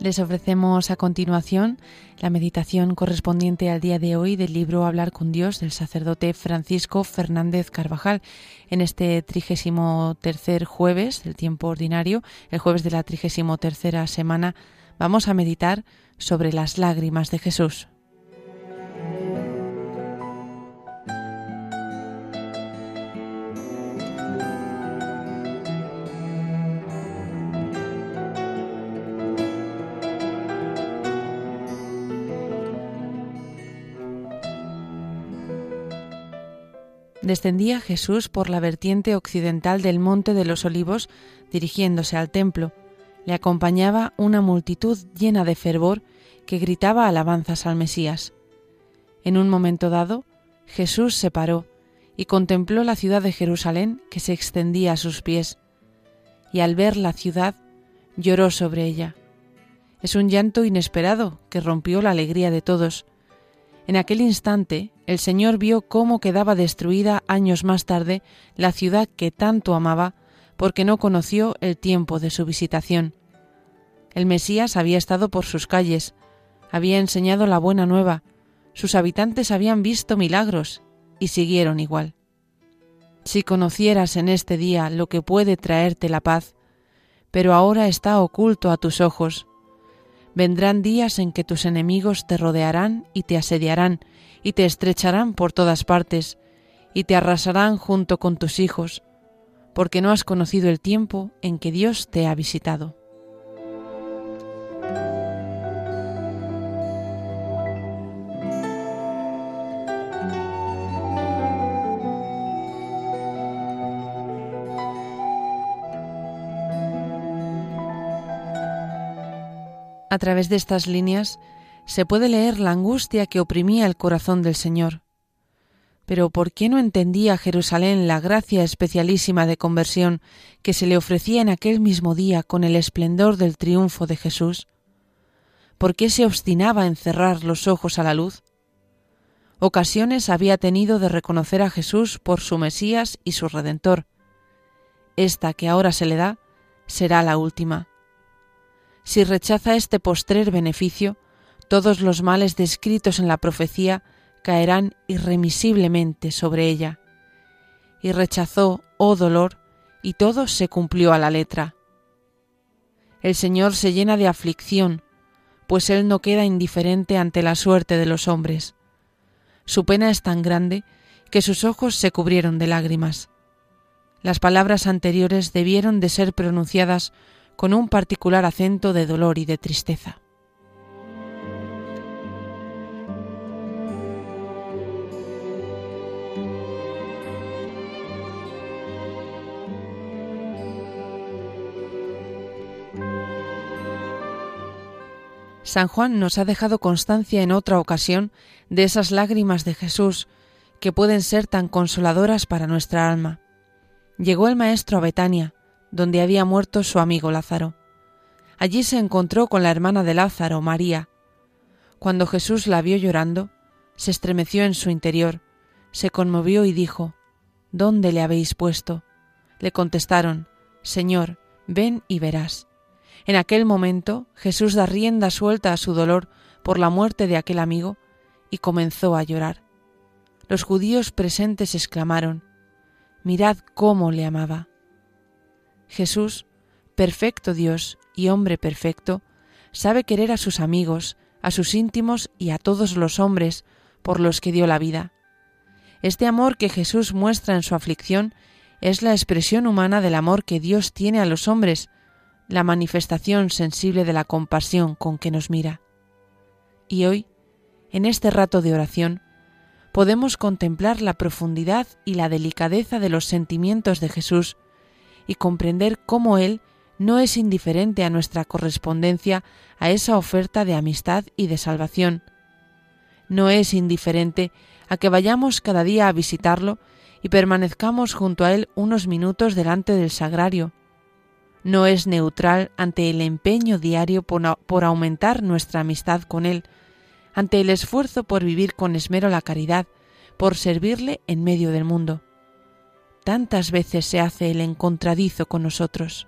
Les ofrecemos a continuación la meditación correspondiente al día de hoy del libro Hablar con Dios del sacerdote Francisco Fernández Carvajal. En este trigésimo tercer jueves del tiempo ordinario, el jueves de la trigésimo tercera semana, vamos a meditar sobre las lágrimas de Jesús. Descendía Jesús por la vertiente occidental del Monte de los Olivos, dirigiéndose al templo. Le acompañaba una multitud llena de fervor que gritaba alabanzas al Mesías. En un momento dado, Jesús se paró y contempló la ciudad de Jerusalén que se extendía a sus pies, y al ver la ciudad lloró sobre ella. Es un llanto inesperado que rompió la alegría de todos, en aquel instante el Señor vio cómo quedaba destruida años más tarde la ciudad que tanto amaba porque no conoció el tiempo de su visitación. El Mesías había estado por sus calles, había enseñado la buena nueva, sus habitantes habían visto milagros y siguieron igual. Si conocieras en este día lo que puede traerte la paz, pero ahora está oculto a tus ojos, Vendrán días en que tus enemigos te rodearán y te asediarán, y te estrecharán por todas partes, y te arrasarán junto con tus hijos, porque no has conocido el tiempo en que Dios te ha visitado. A través de estas líneas se puede leer la angustia que oprimía el corazón del Señor. Pero ¿por qué no entendía Jerusalén la gracia especialísima de conversión que se le ofrecía en aquel mismo día con el esplendor del triunfo de Jesús? ¿Por qué se obstinaba en cerrar los ojos a la luz? Ocasiones había tenido de reconocer a Jesús por su Mesías y su Redentor. Esta que ahora se le da será la última. Si rechaza este postrer beneficio, todos los males descritos en la profecía caerán irremisiblemente sobre ella. Y rechazó, oh dolor, y todo se cumplió a la letra. El Señor se llena de aflicción, pues Él no queda indiferente ante la suerte de los hombres. Su pena es tan grande que sus ojos se cubrieron de lágrimas. Las palabras anteriores debieron de ser pronunciadas con un particular acento de dolor y de tristeza. San Juan nos ha dejado constancia en otra ocasión de esas lágrimas de Jesús que pueden ser tan consoladoras para nuestra alma. Llegó el Maestro a Betania, donde había muerto su amigo Lázaro. Allí se encontró con la hermana de Lázaro, María. Cuando Jesús la vio llorando, se estremeció en su interior, se conmovió y dijo, ¿Dónde le habéis puesto? Le contestaron, Señor, ven y verás. En aquel momento Jesús da rienda suelta a su dolor por la muerte de aquel amigo y comenzó a llorar. Los judíos presentes exclamaron, Mirad cómo le amaba. Jesús, perfecto Dios y hombre perfecto, sabe querer a sus amigos, a sus íntimos y a todos los hombres por los que dio la vida. Este amor que Jesús muestra en su aflicción es la expresión humana del amor que Dios tiene a los hombres, la manifestación sensible de la compasión con que nos mira. Y hoy, en este rato de oración, podemos contemplar la profundidad y la delicadeza de los sentimientos de Jesús y comprender cómo Él no es indiferente a nuestra correspondencia a esa oferta de amistad y de salvación. No es indiferente a que vayamos cada día a visitarlo y permanezcamos junto a Él unos minutos delante del sagrario. No es neutral ante el empeño diario por, aumentar nuestra amistad con Él, ante el esfuerzo por vivir con esmero la caridad, por servirle en medio del mundo tantas veces se hace el encontradizo con nosotros.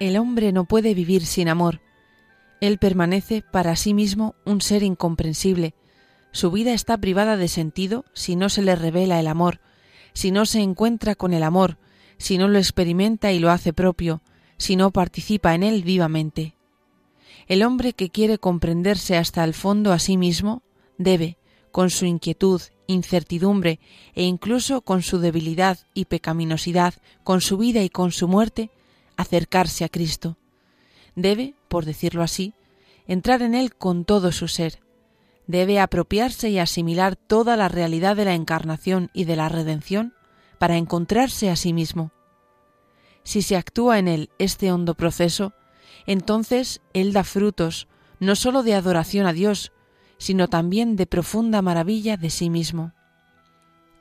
El hombre no puede vivir sin amor. Él permanece para sí mismo un ser incomprensible, su vida está privada de sentido si no se le revela el amor, si no se encuentra con el amor, si no lo experimenta y lo hace propio, si no participa en él vivamente. El hombre que quiere comprenderse hasta el fondo a sí mismo debe, con su inquietud, incertidumbre e incluso con su debilidad y pecaminosidad, con su vida y con su muerte, acercarse a Cristo. Debe, por decirlo así, entrar en Él con todo su ser. Debe apropiarse y asimilar toda la realidad de la encarnación y de la redención para encontrarse a sí mismo. Si se actúa en Él este hondo proceso, entonces Él da frutos no sólo de adoración a Dios, sino también de profunda maravilla de sí mismo.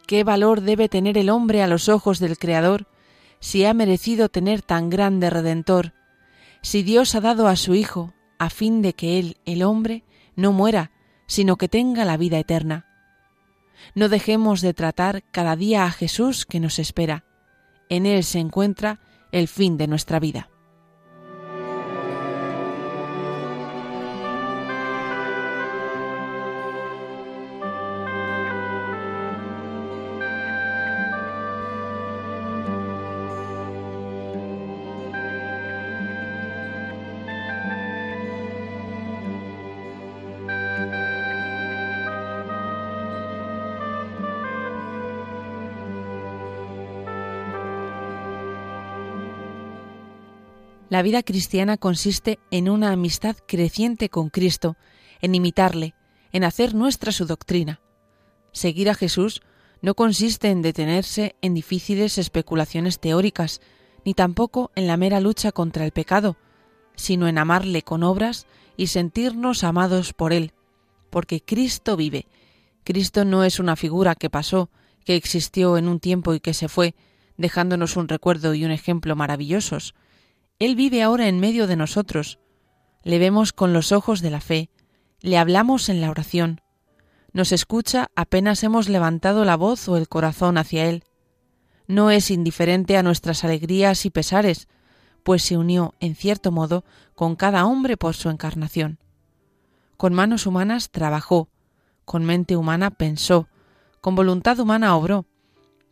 ¿Qué valor debe tener el hombre a los ojos del Creador si ha merecido tener tan grande Redentor, si Dios ha dado a su Hijo a fin de que Él, el hombre, no muera, sino que tenga la vida eterna? No dejemos de tratar cada día a Jesús que nos espera. En Él se encuentra el fin de nuestra vida. La vida cristiana consiste en una amistad creciente con Cristo, en imitarle, en hacer nuestra su doctrina. Seguir a Jesús no consiste en detenerse en difíciles especulaciones teóricas, ni tampoco en la mera lucha contra el pecado, sino en amarle con obras y sentirnos amados por él, porque Cristo vive. Cristo no es una figura que pasó, que existió en un tiempo y que se fue, dejándonos un recuerdo y un ejemplo maravillosos. Él vive ahora en medio de nosotros. Le vemos con los ojos de la fe, le hablamos en la oración, nos escucha apenas hemos levantado la voz o el corazón hacia Él. No es indiferente a nuestras alegrías y pesares, pues se unió, en cierto modo, con cada hombre por su encarnación. Con manos humanas trabajó, con mente humana pensó, con voluntad humana obró,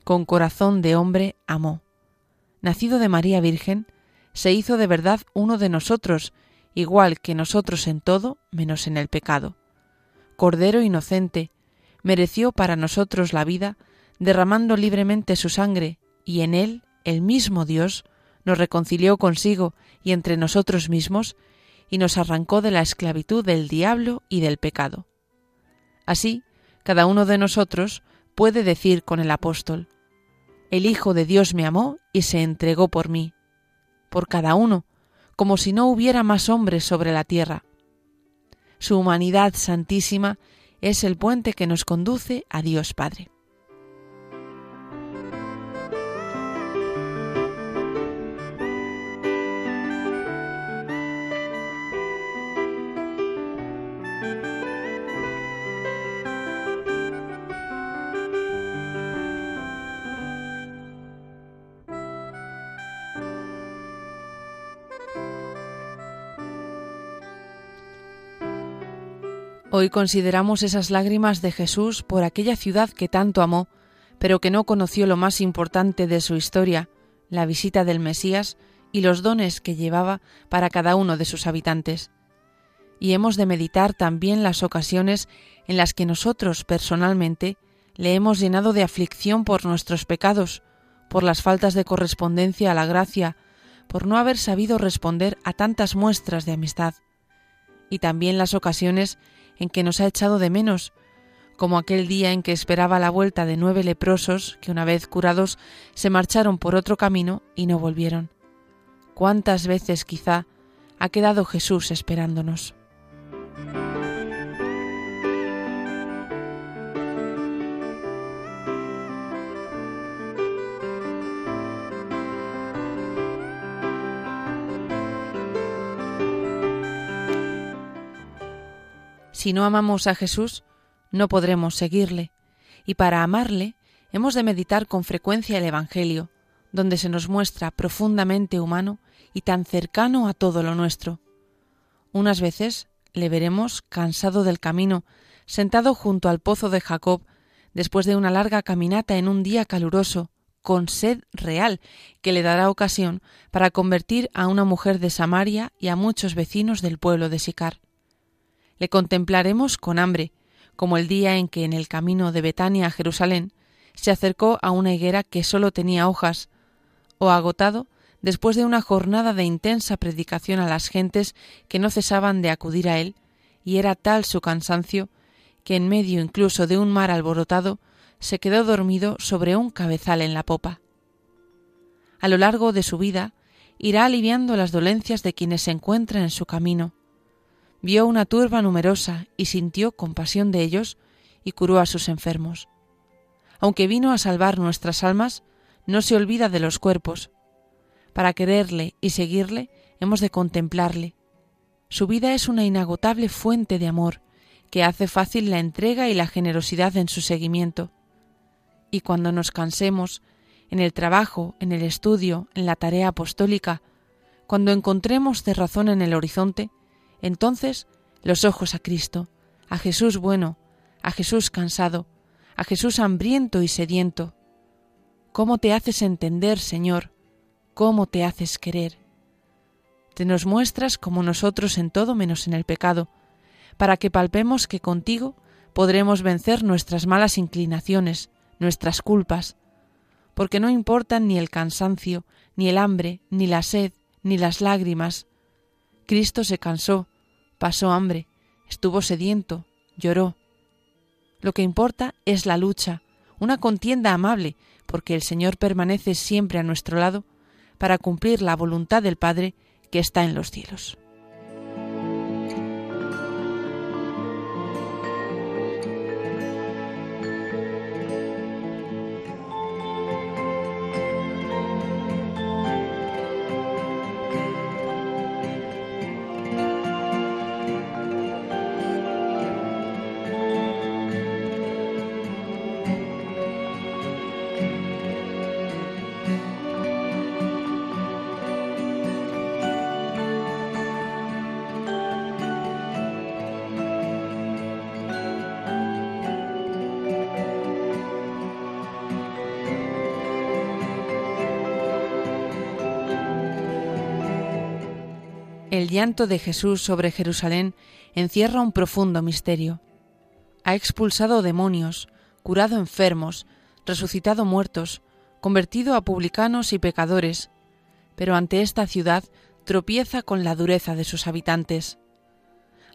con corazón de hombre amó. Nacido de María Virgen, se hizo de verdad uno de nosotros, igual que nosotros en todo, menos en el pecado. Cordero inocente, mereció para nosotros la vida, derramando libremente su sangre, y en él el mismo Dios nos reconcilió consigo y entre nosotros mismos, y nos arrancó de la esclavitud del diablo y del pecado. Así, cada uno de nosotros puede decir con el apóstol, El Hijo de Dios me amó y se entregó por mí por cada uno, como si no hubiera más hombres sobre la tierra. Su humanidad santísima es el puente que nos conduce a Dios Padre. Hoy consideramos esas lágrimas de Jesús por aquella ciudad que tanto amó, pero que no conoció lo más importante de su historia, la visita del Mesías y los dones que llevaba para cada uno de sus habitantes. Y hemos de meditar también las ocasiones en las que nosotros personalmente le hemos llenado de aflicción por nuestros pecados, por las faltas de correspondencia a la gracia, por no haber sabido responder a tantas muestras de amistad, y también las ocasiones en que nos ha echado de menos, como aquel día en que esperaba la vuelta de nueve leprosos que una vez curados se marcharon por otro camino y no volvieron. ¿Cuántas veces quizá ha quedado Jesús esperándonos? Si no amamos a Jesús, no podremos seguirle, y para amarle hemos de meditar con frecuencia el Evangelio, donde se nos muestra profundamente humano y tan cercano a todo lo nuestro. Unas veces le veremos cansado del camino, sentado junto al pozo de Jacob, después de una larga caminata en un día caluroso, con sed real, que le dará ocasión para convertir a una mujer de Samaria y a muchos vecinos del pueblo de Sicar. Le contemplaremos con hambre, como el día en que en el camino de Betania a Jerusalén se acercó a una higuera que sólo tenía hojas, o agotado después de una jornada de intensa predicación a las gentes que no cesaban de acudir a él, y era tal su cansancio que en medio incluso de un mar alborotado se quedó dormido sobre un cabezal en la popa. A lo largo de su vida irá aliviando las dolencias de quienes se encuentran en su camino. Vio una turba numerosa y sintió compasión de ellos y curó a sus enfermos. Aunque vino a salvar nuestras almas, no se olvida de los cuerpos. Para quererle y seguirle hemos de contemplarle. Su vida es una inagotable fuente de amor, que hace fácil la entrega y la generosidad en su seguimiento. Y cuando nos cansemos, en el trabajo, en el estudio, en la tarea apostólica, cuando encontremos de razón en el horizonte, entonces los ojos a Cristo, a Jesús bueno, a Jesús cansado, a Jesús hambriento y sediento. ¿Cómo te haces entender, Señor? ¿Cómo te haces querer? Te nos muestras como nosotros en todo menos en el pecado, para que palpemos que contigo podremos vencer nuestras malas inclinaciones, nuestras culpas, porque no importan ni el cansancio, ni el hambre, ni la sed, ni las lágrimas. Cristo se cansó, pasó hambre, estuvo sediento, lloró. Lo que importa es la lucha, una contienda amable, porque el Señor permanece siempre a nuestro lado para cumplir la voluntad del Padre que está en los cielos. El llanto de Jesús sobre Jerusalén encierra un profundo misterio. Ha expulsado demonios, curado enfermos, resucitado muertos, convertido a publicanos y pecadores, pero ante esta ciudad tropieza con la dureza de sus habitantes.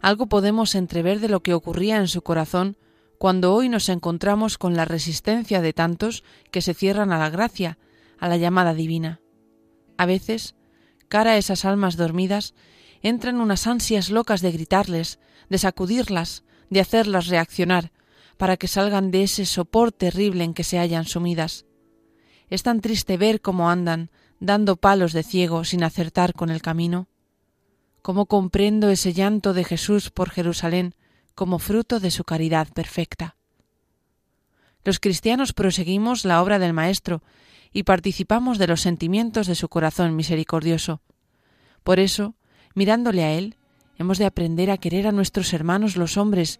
Algo podemos entrever de lo que ocurría en su corazón cuando hoy nos encontramos con la resistencia de tantos que se cierran a la gracia, a la llamada divina. A veces cara a esas almas dormidas, entran unas ansias locas de gritarles, de sacudirlas, de hacerlas reaccionar, para que salgan de ese sopor terrible en que se hallan sumidas. Es tan triste ver cómo andan, dando palos de ciego sin acertar con el camino. Cómo comprendo ese llanto de Jesús por Jerusalén como fruto de su caridad perfecta. Los cristianos proseguimos la obra del Maestro y participamos de los sentimientos de su corazón misericordioso. Por eso, mirándole a Él, hemos de aprender a querer a nuestros hermanos los hombres,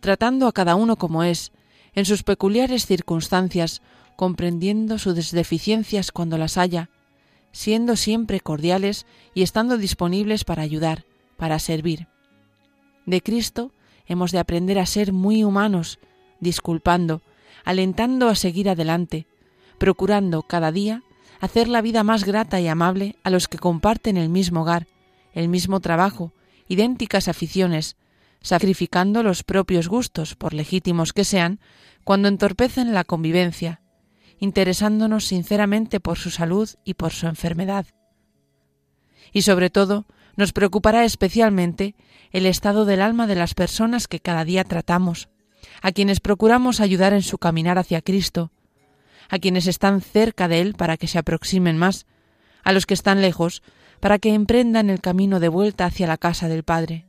tratando a cada uno como es, en sus peculiares circunstancias, comprendiendo sus deficiencias cuando las haya, siendo siempre cordiales y estando disponibles para ayudar, para servir. De Cristo hemos de aprender a ser muy humanos, disculpando, alentando a seguir adelante, procurando cada día hacer la vida más grata y amable a los que comparten el mismo hogar, el mismo trabajo, idénticas aficiones, sacrificando los propios gustos, por legítimos que sean, cuando entorpecen la convivencia, interesándonos sinceramente por su salud y por su enfermedad. Y sobre todo, nos preocupará especialmente el estado del alma de las personas que cada día tratamos, a quienes procuramos ayudar en su caminar hacia Cristo, a quienes están cerca de Él para que se aproximen más, a los que están lejos para que emprendan el camino de vuelta hacia la casa del Padre.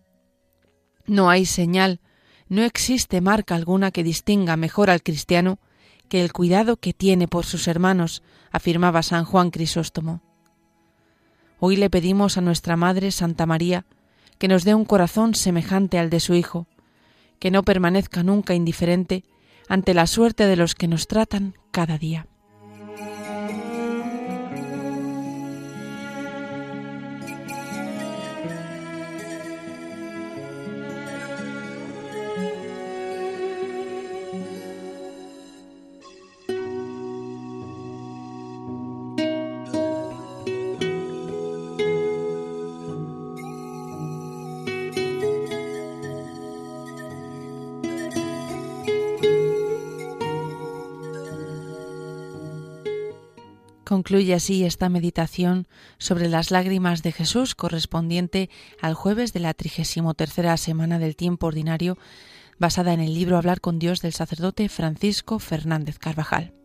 No hay señal, no existe marca alguna que distinga mejor al cristiano que el cuidado que tiene por sus hermanos, afirmaba San Juan Crisóstomo. Hoy le pedimos a nuestra Madre Santa María que nos dé un corazón semejante al de su Hijo, que no permanezca nunca indiferente ante la suerte de los que nos tratan cada día. Concluye así esta meditación sobre las lágrimas de Jesús correspondiente al jueves de la trigésimo tercera semana del tiempo ordinario, basada en el libro Hablar con Dios del sacerdote Francisco Fernández Carvajal.